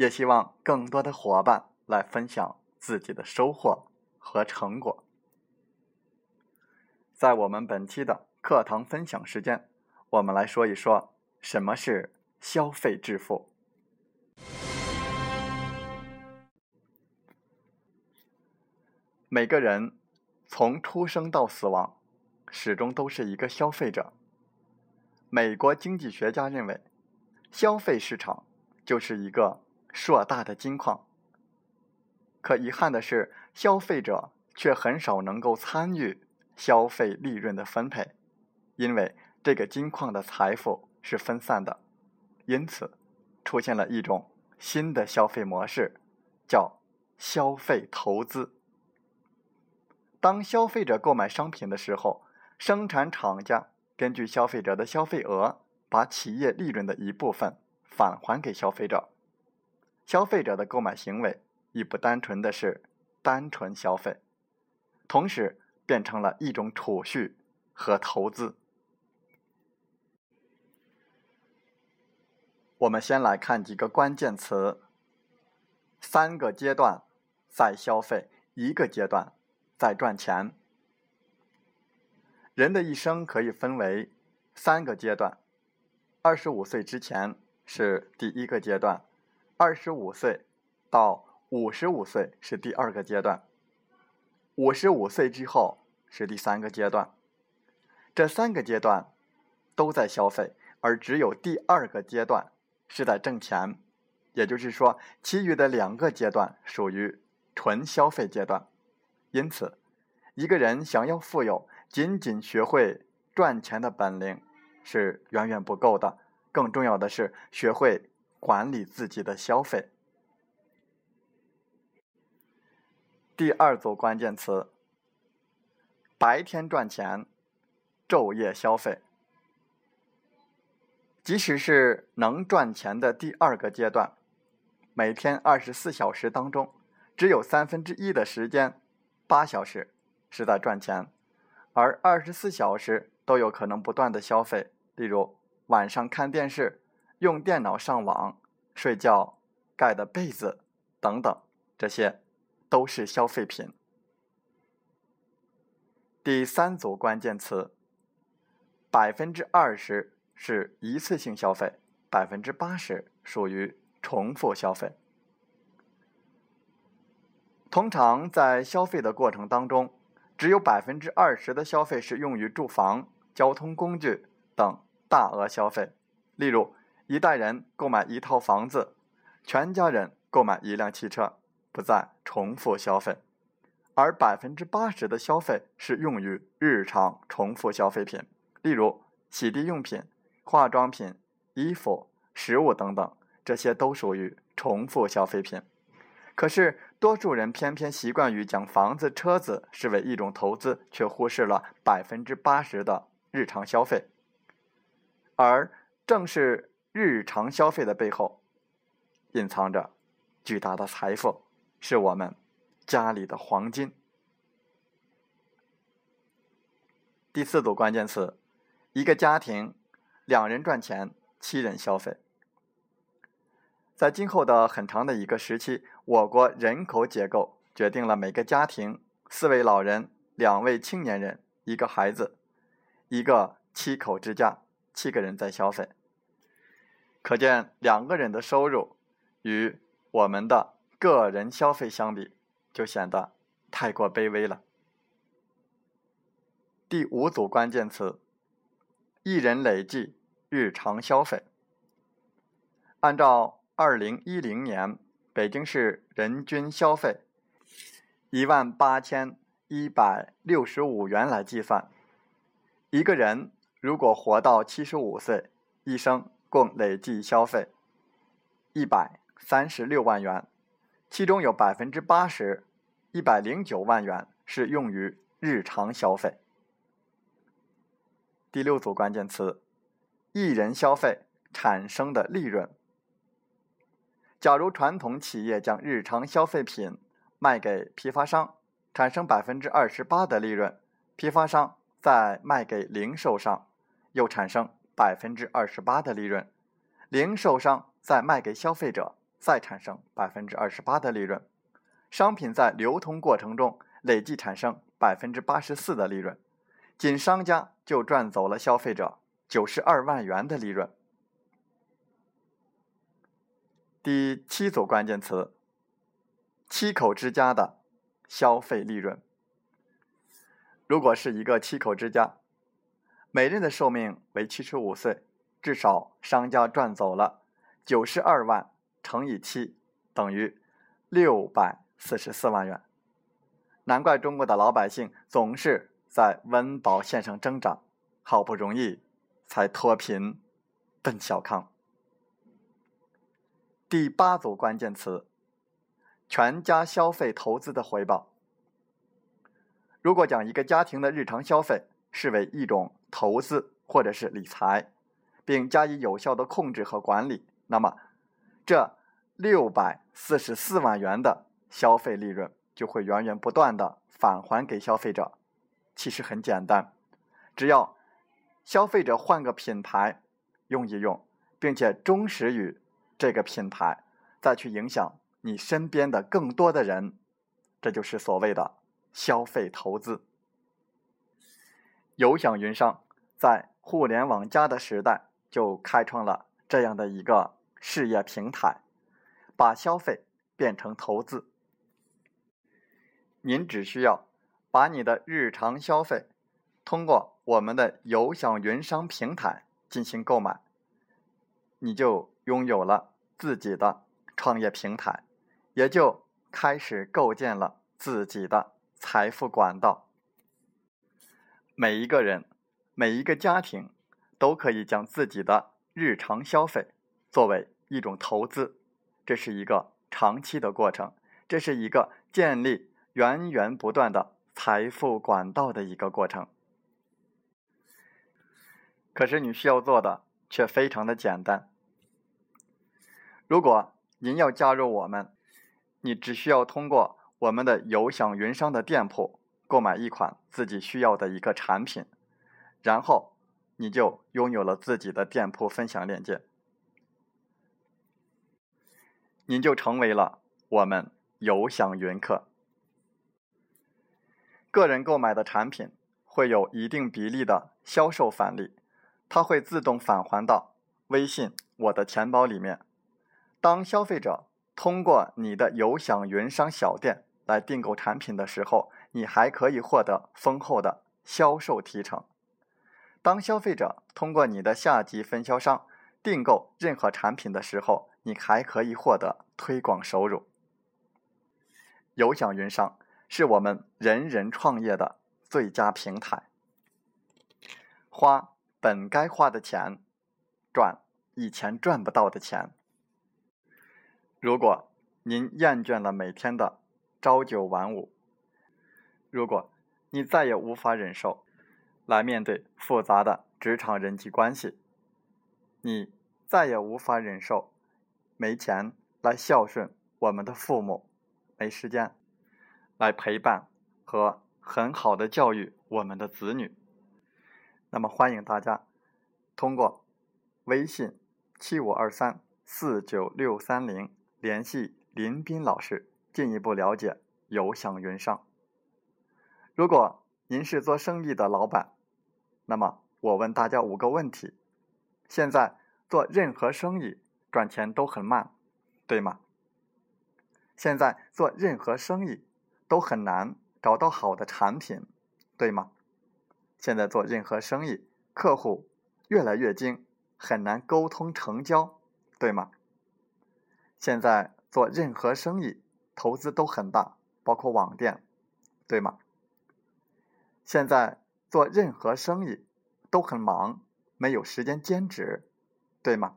也希望更多的伙伴来分享自己的收获和成果。在我们本期的课堂分享时间，我们来说一说什么是消费致富。每个人。从出生到死亡，始终都是一个消费者。美国经济学家认为，消费市场就是一个硕大的金矿。可遗憾的是，消费者却很少能够参与消费利润的分配，因为这个金矿的财富是分散的。因此，出现了一种新的消费模式，叫消费投资。当消费者购买商品的时候，生产厂家根据消费者的消费额，把企业利润的一部分返还给消费者。消费者的购买行为已不单纯的是单纯消费，同时变成了一种储蓄和投资。我们先来看几个关键词：三个阶段在消费，一个阶段。在赚钱。人的一生可以分为三个阶段：二十五岁之前是第一个阶段，二十五岁到五十五岁是第二个阶段，五十五岁之后是第三个阶段。这三个阶段都在消费，而只有第二个阶段是在挣钱。也就是说，其余的两个阶段属于纯消费阶段。因此，一个人想要富有，仅仅学会赚钱的本领是远远不够的。更重要的是，学会管理自己的消费。第二组关键词：白天赚钱，昼夜消费。即使是能赚钱的第二个阶段，每天二十四小时当中，只有三分之一的时间。八小时是在赚钱，而二十四小时都有可能不断的消费，例如晚上看电视、用电脑上网、睡觉、盖的被子等等，这些都是消费品。第三组关键词：百分之二十是一次性消费，百分之八十属于重复消费。通常在消费的过程当中，只有百分之二十的消费是用于住房、交通工具等大额消费。例如，一代人购买一套房子，全家人购买一辆汽车，不再重复消费。而百分之八十的消费是用于日常重复消费品，例如洗涤用品、化妆品、衣服、食物等等，这些都属于重复消费品。可是，多数人偏偏习惯于将房子、车子视为一种投资，却忽视了百分之八十的日常消费。而正是日常消费的背后，隐藏着巨大的财富，是我们家里的黄金。第四组关键词：一个家庭，两人赚钱，七人消费。在今后的很长的一个时期，我国人口结构决定了每个家庭四位老人、两位青年人、一个孩子，一个七口之家，七个人在消费。可见两个人的收入与我们的个人消费相比，就显得太过卑微了。第五组关键词：一人累计日常消费。按照二零一零年北京市人均消费一万八千一百六十五元来计算，一个人如果活到七十五岁，一生共累计消费一百三十六万元，其中有百分之八十，一百零九万元是用于日常消费。第六组关键词：一人消费产生的利润。假如传统企业将日常消费品卖给批发商，产生百分之二十八的利润，批发商再卖给零售商，又产生百分之二十八的利润，零售商再卖给消费者，再产生百分之二十八的利润，商品在流通过程中累计产生百分之八十四的利润。仅商家就赚走了消费者九十二万元的利润。第七组关键词：七口之家的消费利润。如果是一个七口之家，每人的寿命为七十五岁，至少商家赚走了九十二万乘以七等于六百四十四万元。难怪中国的老百姓总是。在温饱线上挣扎，好不容易才脱贫奔小康。第八组关键词：全家消费投资的回报。如果将一个家庭的日常消费视为一种投资或者是理财，并加以有效的控制和管理，那么这六百四十四万元的消费利润就会源源不断的返还给消费者。其实很简单，只要消费者换个品牌用一用，并且忠实于这个品牌，再去影响你身边的更多的人，这就是所谓的消费投资。有享云商在互联网加的时代就开创了这样的一个事业平台，把消费变成投资。您只需要。把你的日常消费通过我们的有享云商平台进行购买，你就拥有了自己的创业平台，也就开始构建了自己的财富管道。每一个人、每一个家庭都可以将自己的日常消费作为一种投资，这是一个长期的过程，这是一个建立源源不断的。财富管道的一个过程，可是你需要做的却非常的简单。如果您要加入我们，你只需要通过我们的有享云商的店铺购买一款自己需要的一个产品，然后你就拥有了自己的店铺分享链接，您就成为了我们有享云客。个人购买的产品会有一定比例的销售返利，它会自动返还到微信我的钱包里面。当消费者通过你的有享云商小店来订购产品的时候，你还可以获得丰厚的销售提成。当消费者通过你的下级分销商订购任何产品的时候，你还可以获得推广收入。有享云商。是我们人人创业的最佳平台。花本该花的钱，赚以前赚不到的钱。如果您厌倦了每天的朝九晚五，如果你再也无法忍受来面对复杂的职场人际关系，你再也无法忍受没钱来孝顺我们的父母，没时间。来陪伴和很好的教育我们的子女。那么，欢迎大家通过微信七五二三四九六三零联系林斌老师，进一步了解有享云商。如果您是做生意的老板，那么我问大家五个问题：现在做任何生意赚钱都很慢，对吗？现在做任何生意都很难找到好的产品，对吗？现在做任何生意，客户越来越精，很难沟通成交，对吗？现在做任何生意投资都很大，包括网店，对吗？现在做任何生意都很忙，没有时间兼职，对吗？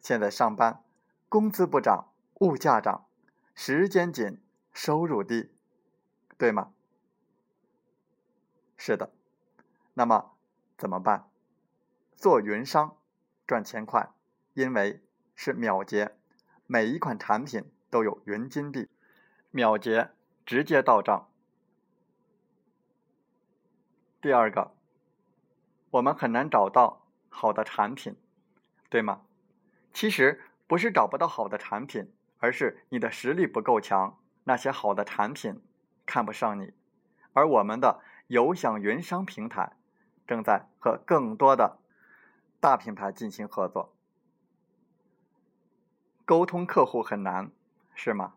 现在上班，工资不涨，物价涨，时间紧，收入低，对吗？是的。那么怎么办？做云商赚钱快，因为是秒结，每一款产品都有云金币，秒结直接到账。第二个，我们很难找到好的产品，对吗？其实不是找不到好的产品，而是你的实力不够强，那些好的产品看不上你。而我们的有享云商平台正在和更多的大品牌进行合作，沟通客户很难，是吗？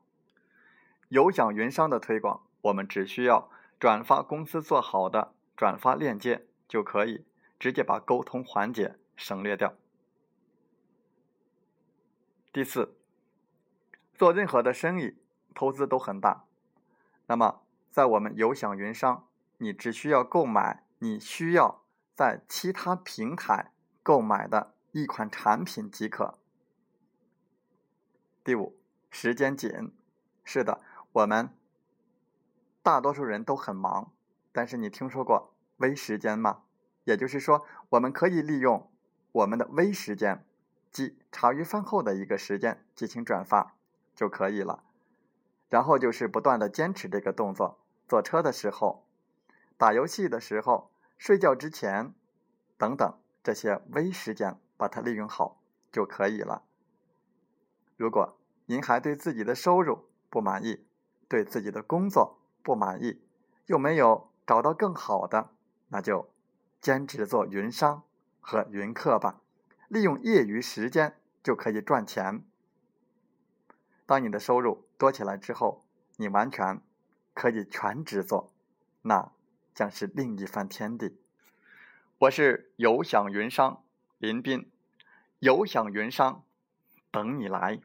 有享云商的推广，我们只需要转发公司做好的。转发链接就可以直接把沟通环节省略掉。第四，做任何的生意投资都很大，那么在我们有享云商，你只需要购买你需要在其他平台购买的一款产品即可。第五，时间紧，是的，我们大多数人都很忙。但是你听说过微时间吗？也就是说，我们可以利用我们的微时间，即茶余饭后的一个时间进行转发就可以了。然后就是不断的坚持这个动作，坐车的时候、打游戏的时候、睡觉之前等等这些微时间，把它利用好就可以了。如果您还对自己的收入不满意，对自己的工作不满意，又没有。找到更好的，那就兼职做云商和云客吧。利用业余时间就可以赚钱。当你的收入多起来之后，你完全可以全职做，那将是另一番天地。我是有享云商林斌，有享云商等你来。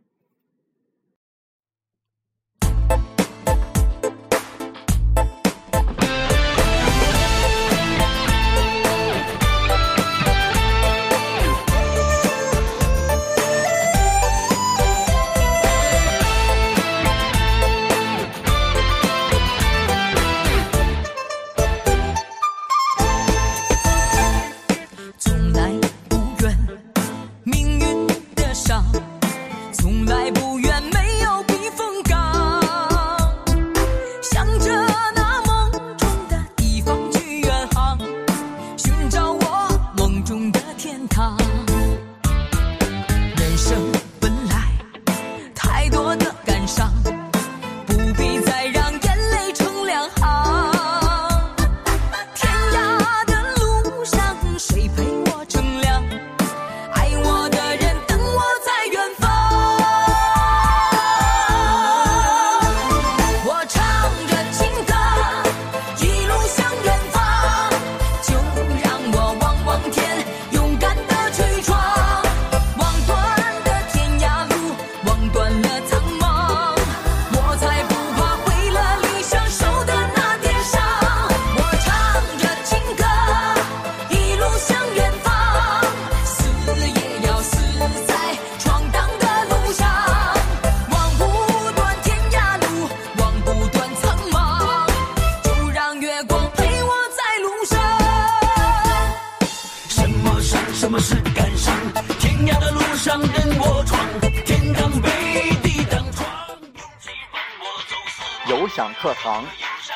有享课堂，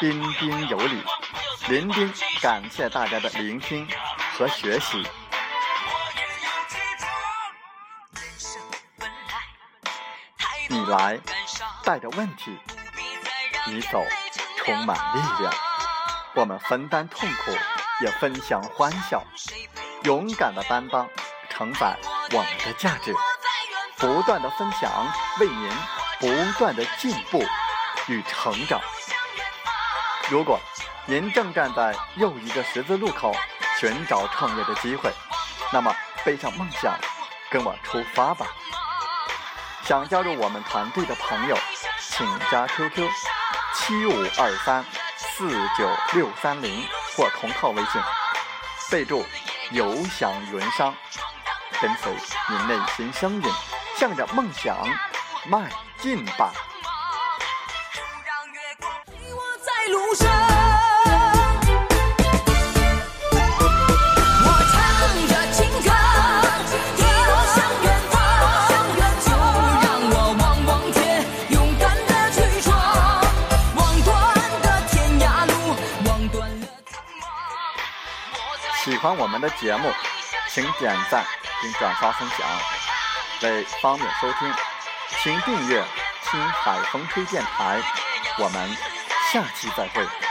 彬彬有礼。林斌感谢大家的聆听和学习。你来带着问题，你走充满力量。我们分担痛苦，也分享欢笑。勇敢的担当，承载。我们的价值，不断的分享，为您不断的进步与成长。如果您正站在又一个十字路口，寻找创业的机会，那么背上梦想，跟我出发吧！想加入我们团队的朋友，请加 QQ 七五二三四九六三零或同号微信，备注“有享云商”，跟随你内心声音，向着梦想迈进吧！我在路上，我唱着情歌，一路向远方，就让我望望天，勇敢的去闯，望断的天涯路，望断了苍茫。喜欢我们的节目，请点赞并转发分享。为方便收听，请订阅“听海风吹电台”。我们下期再会。